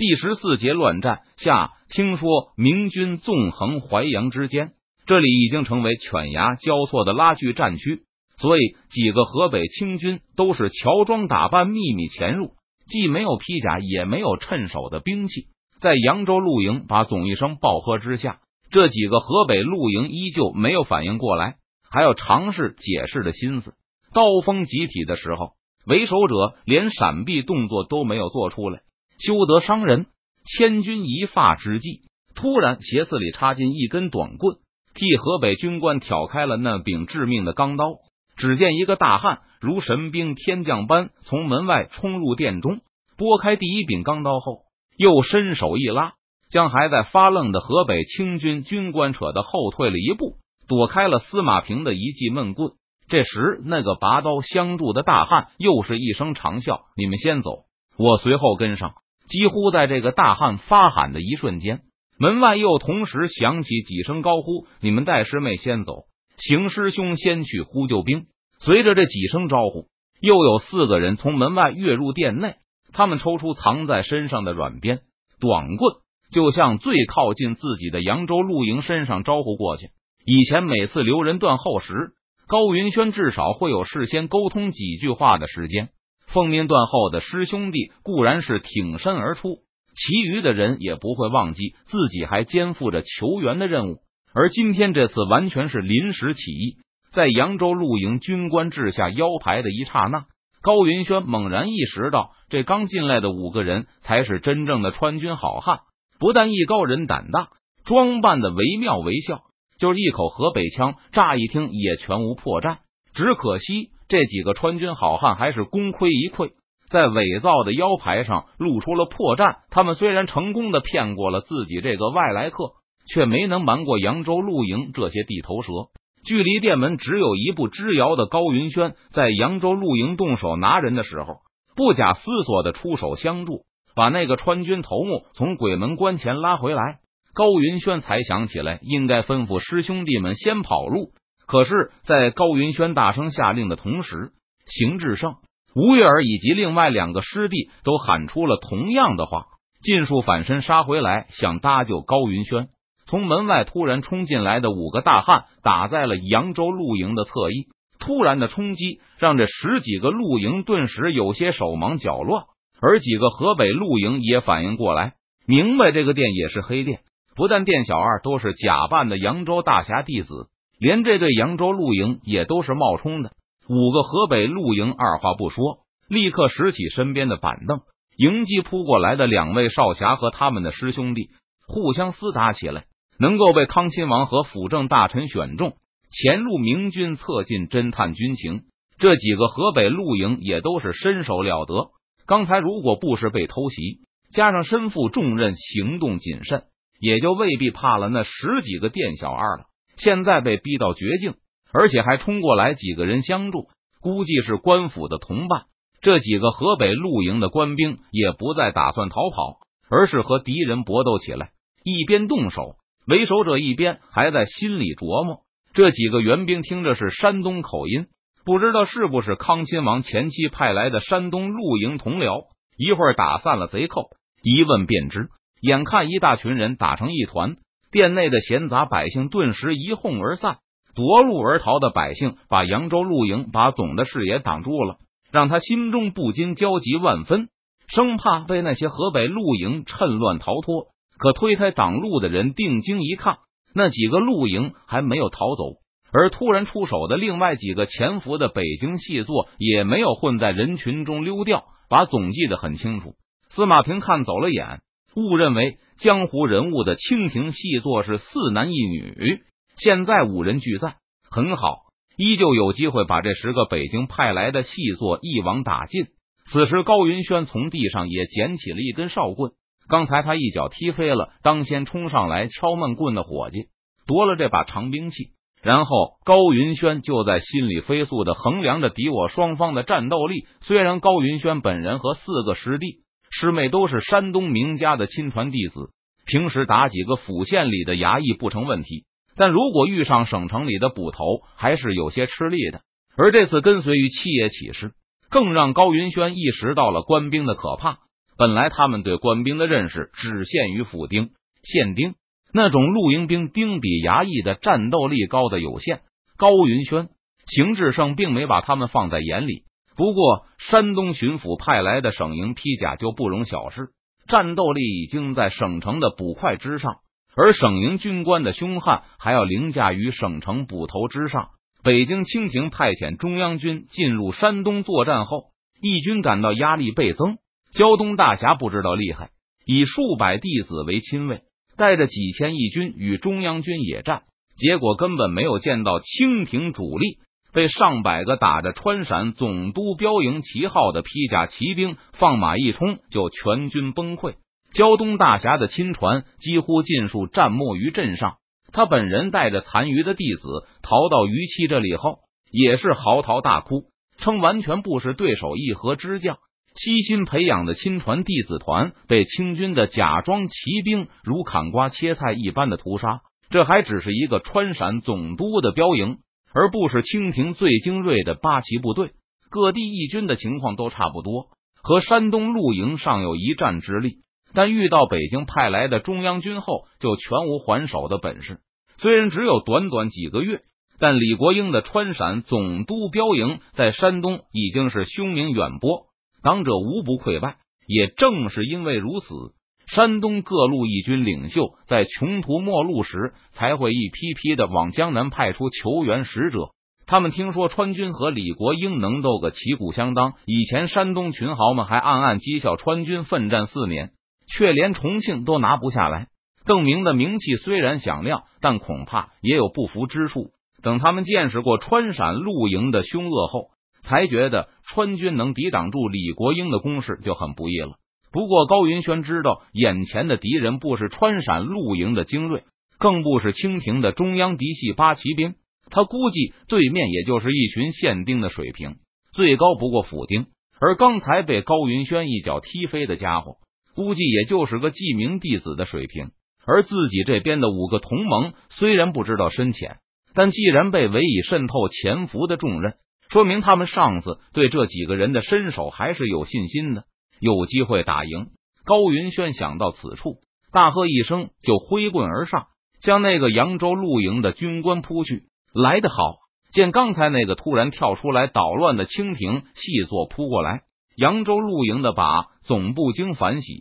第十四节乱战下，听说明军纵横淮阳之间，这里已经成为犬牙交错的拉锯战区，所以几个河北清军都是乔装打扮，秘密潜入，既没有披甲，也没有趁手的兵器。在扬州露营把总一声暴喝之下，这几个河北露营依旧没有反应过来，还要尝试解释的心思。刀锋集体的时候，为首者连闪避动作都没有做出来。休得伤人！千钧一发之际，突然斜刺里插进一根短棍，替河北军官挑开了那柄致命的钢刀。只见一个大汉如神兵天将般从门外冲入殿中，拨开第一柄钢刀后，又伸手一拉，将还在发愣的河北清军军官扯得后退了一步，躲开了司马平的一记闷棍。这时，那个拔刀相助的大汉又是一声长啸：“你们先走，我随后跟上。”几乎在这个大汉发喊的一瞬间，门外又同时响起几声高呼：“你们戴师妹先走，邢师兄先去呼救兵。”随着这几声招呼，又有四个人从门外跃入殿内。他们抽出藏在身上的软鞭、短棍，就向最靠近自己的扬州露营身上招呼过去。以前每次留人断后时，高云轩至少会有事先沟通几句话的时间。奉命断后的师兄弟固然是挺身而出，其余的人也不会忘记自己还肩负着求援的任务。而今天这次完全是临时起意，在扬州露营军官掷下腰牌的一刹那，高云轩猛然意识到，这刚进来的五个人才是真正的川军好汉。不但艺高人胆大，装扮的惟妙惟肖，就是一口河北腔，乍一听也全无破绽。只可惜。这几个川军好汉还是功亏一篑，在伪造的腰牌上露出了破绽。他们虽然成功的骗过了自己这个外来客，却没能瞒过扬州露营这些地头蛇。距离店门只有一步之遥的高云轩，在扬州露营动手拿人的时候，不假思索的出手相助，把那个川军头目从鬼门关前拉回来。高云轩才想起来，应该吩咐师兄弟们先跑路。可是，在高云轩大声下令的同时，邢志胜、吴月儿以及另外两个师弟都喊出了同样的话，尽数反身杀回来，想搭救高云轩。从门外突然冲进来的五个大汉打在了扬州露营的侧翼，突然的冲击让这十几个露营顿时有些手忙脚乱，而几个河北露营也反应过来，明白这个店也是黑店，不但店小二都是假扮的扬州大侠弟子。连这对扬州露营也都是冒充的。五个河北露营二话不说，立刻拾起身边的板凳，迎击扑过来的两位少侠和他们的师兄弟，互相厮打起来。能够被康亲王和辅政大臣选中，潜入明军侧进侦探军情，这几个河北露营也都是身手了得。刚才如果不是被偷袭，加上身负重任，行动谨慎，也就未必怕了那十几个店小二了。现在被逼到绝境，而且还冲过来几个人相助，估计是官府的同伴。这几个河北露营的官兵也不再打算逃跑，而是和敌人搏斗起来。一边动手，为首者一边还在心里琢磨：这几个援兵听着是山东口音，不知道是不是康亲王前期派来的山东露营同僚。一会儿打散了贼寇，一问便知。眼看一大群人打成一团。殿内的闲杂百姓顿时一哄而散，夺路而逃的百姓把扬州露营把总的视野挡住了，让他心中不禁焦急万分，生怕被那些河北露营趁乱逃脱。可推开挡路的人定睛一看，那几个露营还没有逃走，而突然出手的另外几个潜伏的北京细作也没有混在人群中溜掉，把总记得很清楚。司马平看走了眼，误认为。江湖人物的清廷细作是四男一女，现在五人俱在，很好，依旧有机会把这十个北京派来的细作一网打尽。此时，高云轩从地上也捡起了一根哨棍，刚才他一脚踢飞了当先冲上来敲闷棍的伙计，夺了这把长兵器。然后，高云轩就在心里飞速的衡量着敌我双方的战斗力。虽然高云轩本人和四个师弟。师妹都是山东名家的亲传弟子，平时打几个府县里的衙役不成问题，但如果遇上省城里的捕头，还是有些吃力的。而这次跟随于七爷起事，更让高云轩意识到了官兵的可怕。本来他们对官兵的认识只限于府丁、县丁那种露营兵，兵比衙役的战斗力高的有限。高云轩、邢志胜并没把他们放在眼里。不过，山东巡抚派来的省营披甲就不容小视，战斗力已经在省城的捕快之上，而省营军官的凶悍还要凌驾于省城捕头之上。北京清廷派遣中央军进入山东作战后，义军感到压力倍增。胶东大侠不知道厉害，以数百弟子为亲卫，带着几千义军与中央军野战，结果根本没有见到清廷主力，被上百个打着川陕总督标营旗号的披甲骑兵放马一冲，就全军崩溃。胶东大侠的亲传几乎尽数战没于阵上。他本人带着残余的弟子逃到于七这里后，也是嚎啕大哭，称完全不是对手。一河之将悉心培养的亲传弟子团被清军的假装骑兵如砍瓜切菜一般的屠杀。这还只是一个川陕总督的标营，而不是清廷最精锐的八旗部队。各地义军的情况都差不多，和山东露营尚有一战之力。但遇到北京派来的中央军后，就全无还手的本事。虽然只有短短几个月，但李国英的川陕总督标营在山东已经是凶名远播，党者无不溃败。也正是因为如此，山东各路义军领袖在穷途末路时，才会一批批的往江南派出求援使者。他们听说川军和李国英能斗个旗鼓相当，以前山东群豪们还暗暗讥笑川军奋战四年。却连重庆都拿不下来。邓明的名气虽然响亮，但恐怕也有不服之处。等他们见识过川陕露营的凶恶后，才觉得川军能抵挡住李国英的攻势就很不易了。不过高云轩知道，眼前的敌人不是川陕露营的精锐，更不是清廷的中央嫡系八旗兵。他估计对面也就是一群县兵的水平，最高不过府丁。而刚才被高云轩一脚踢飞的家伙。估计也就是个记名弟子的水平，而自己这边的五个同盟虽然不知道深浅，但既然被委以渗透潜伏的重任，说明他们上司对这几个人的身手还是有信心的，有机会打赢。高云轩想到此处，大喝一声，就挥棍而上，向那个扬州露营的军官扑去。来得好！见刚才那个突然跳出来捣乱的清廷细作扑过来。扬州露营的把总部经反洗，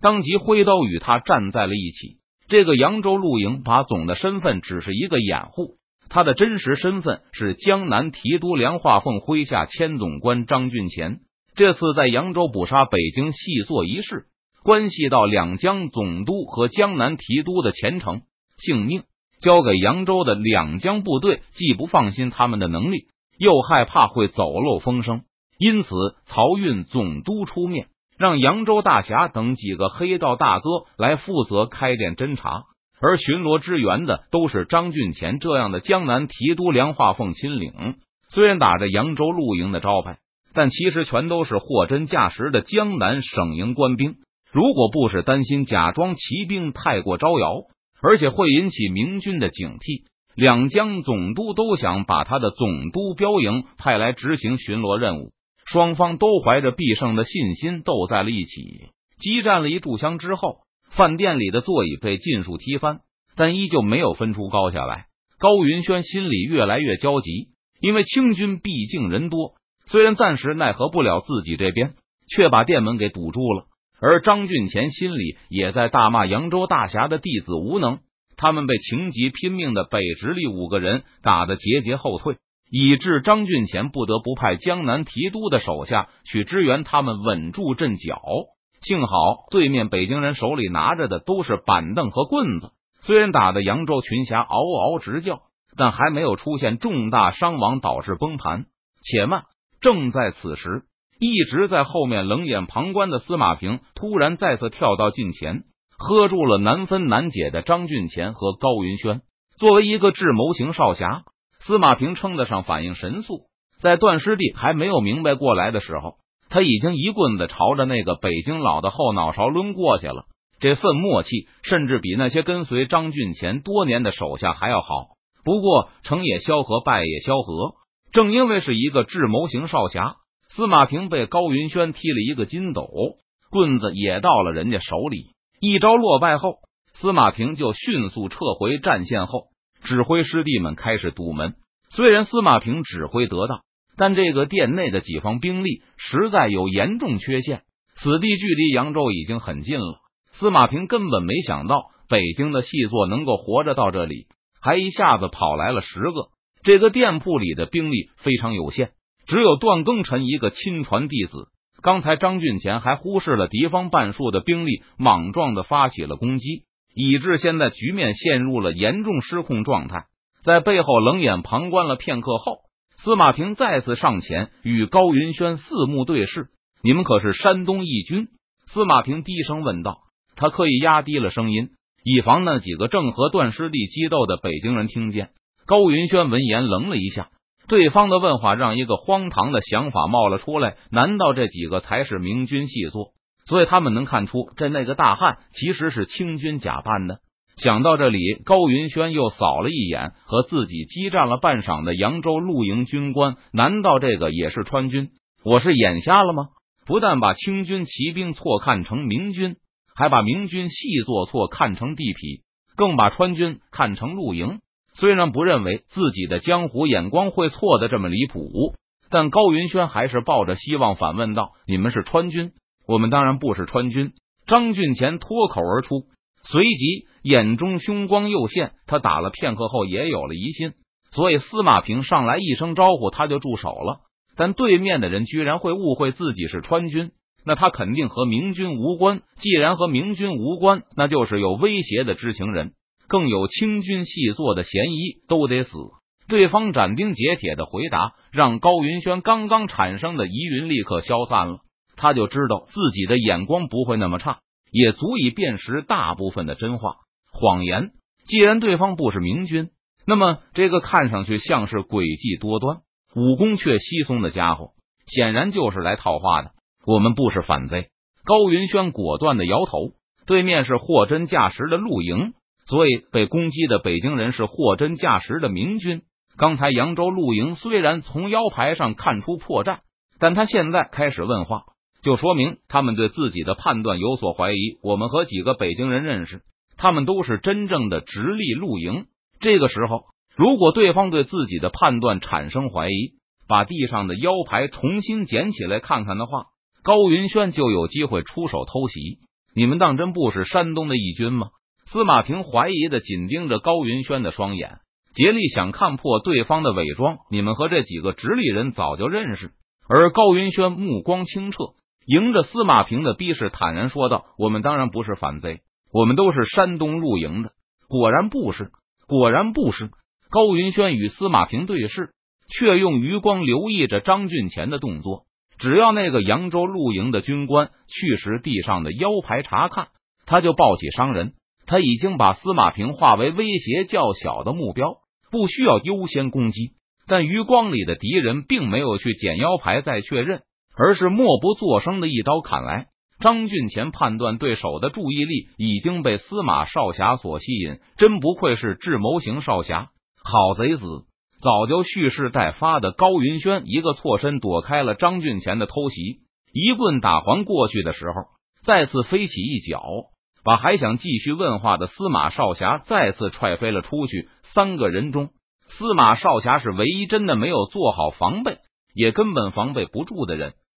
当即挥刀与他站在了一起。这个扬州露营把总的身份只是一个掩护，他的真实身份是江南提督梁化凤麾下千总官张俊贤。这次在扬州捕杀北京细作一事，关系到两江总督和江南提督的前程性命。交给扬州的两江部队，既不放心他们的能力，又害怕会走漏风声。因此，漕运总督出面，让扬州大侠等几个黑道大哥来负责开店侦查，而巡逻支援的都是张俊乾这样的江南提督梁化凤亲领。虽然打着扬州露营的招牌，但其实全都是货真价实的江南省营官兵。如果不是担心假装骑兵太过招摇，而且会引起明军的警惕，两江总督都想把他的总督标营派来执行巡逻任务。双方都怀着必胜的信心斗在了一起，激战了一炷香之后，饭店里的座椅被尽数踢翻，但依旧没有分出高下来。高云轩心里越来越焦急，因为清军毕竟人多，虽然暂时奈何不了自己这边，却把店门给堵住了。而张俊贤心里也在大骂扬州大侠的弟子无能，他们被情急拼命的北直隶五个人打得节节后退。以致张俊贤不得不派江南提督的手下去支援他们，稳住阵脚。幸好对面北京人手里拿着的都是板凳和棍子，虽然打的扬州群侠嗷嗷直叫，但还没有出现重大伤亡导致崩盘。且慢，正在此时，一直在后面冷眼旁观的司马平突然再次跳到近前，喝住了难分难解的张俊乾和高云轩。作为一个智谋型少侠。司马平称得上反应神速，在段师弟还没有明白过来的时候，他已经一棍子朝着那个北京佬的后脑勺抡过去了。这份默契，甚至比那些跟随张俊乾多年的手下还要好。不过成也萧何，败也萧何。正因为是一个智谋型少侠，司马平被高云轩踢了一个筋斗，棍子也到了人家手里。一招落败后，司马平就迅速撤回战线后，指挥师弟们开始堵门。虽然司马平指挥得当，但这个殿内的几方兵力实在有严重缺陷。此地距离扬州已经很近了，司马平根本没想到北京的细作能够活着到这里，还一下子跑来了十个。这个店铺里的兵力非常有限，只有段庚辰一个亲传弟子。刚才张俊贤还忽视了敌方半数的兵力，莽撞的发起了攻击，以致现在局面陷入了严重失控状态。在背后冷眼旁观了片刻后，司马平再次上前与高云轩四目对视：“你们可是山东义军？”司马平低声问道。他刻意压低了声音，以防那几个正和段师弟激斗的北京人听见。高云轩闻言愣了一下。对方的问话让一个荒唐的想法冒了出来：难道这几个才是明军细作？所以他们能看出这那个大汉其实是清军假扮的。想到这里，高云轩又扫了一眼和自己激战了半晌的扬州露营军官，难道这个也是川军？我是眼瞎了吗？不但把清军骑兵错看成明军，还把明军细作错看成地痞，更把川军看成露营。虽然不认为自己的江湖眼光会错的这么离谱，但高云轩还是抱着希望反问道：“你们是川军？我们当然不是川军。”张俊前脱口而出，随即眼中凶光又现。他打了片刻后也有了疑心，所以司马平上来一声招呼，他就住手了。但对面的人居然会误会自己是川军，那他肯定和明军无关。既然和明军无关，那就是有威胁的知情人。更有清军细作的嫌疑，都得死。对方斩钉截铁的回答，让高云轩刚刚产生的疑云立刻消散了。他就知道自己的眼光不会那么差，也足以辨识大部分的真话、谎言。既然对方不是明军，那么这个看上去像是诡计多端、武功却稀松的家伙，显然就是来套话的。我们不是反贼。高云轩果断的摇头。对面是货真价实的露营。所以被攻击的北京人是货真价实的明军。刚才扬州露营虽然从腰牌上看出破绽，但他现在开始问话，就说明他们对自己的判断有所怀疑。我们和几个北京人认识，他们都是真正的直隶露营。这个时候，如果对方对自己的判断产生怀疑，把地上的腰牌重新捡起来看看的话，高云轩就有机会出手偷袭。你们当真不是山东的义军吗？司马平怀疑的紧盯着高云轩的双眼，竭力想看破对方的伪装。你们和这几个直隶人早就认识，而高云轩目光清澈，迎着司马平的逼视，坦然说道：“我们当然不是反贼，我们都是山东露营的。”果然不是，果然不是。高云轩与司马平对视，却用余光留意着张俊前的动作。只要那个扬州露营的军官去时地上的腰牌查看，他就抱起伤人。他已经把司马平化为威胁较小的目标，不需要优先攻击。但余光里的敌人并没有去捡腰牌再确认，而是默不作声的一刀砍来。张俊前判断对手的注意力已经被司马少侠所吸引，真不愧是智谋型少侠，好贼子！早就蓄势待发的高云轩一个错身躲开了张俊前的偷袭，一棍打还过去的时候，再次飞起一脚。把还想继续问话的司马少侠再次踹飞了出去。三个人中，司马少侠是唯一真的没有做好防备，也根本防备不住的人。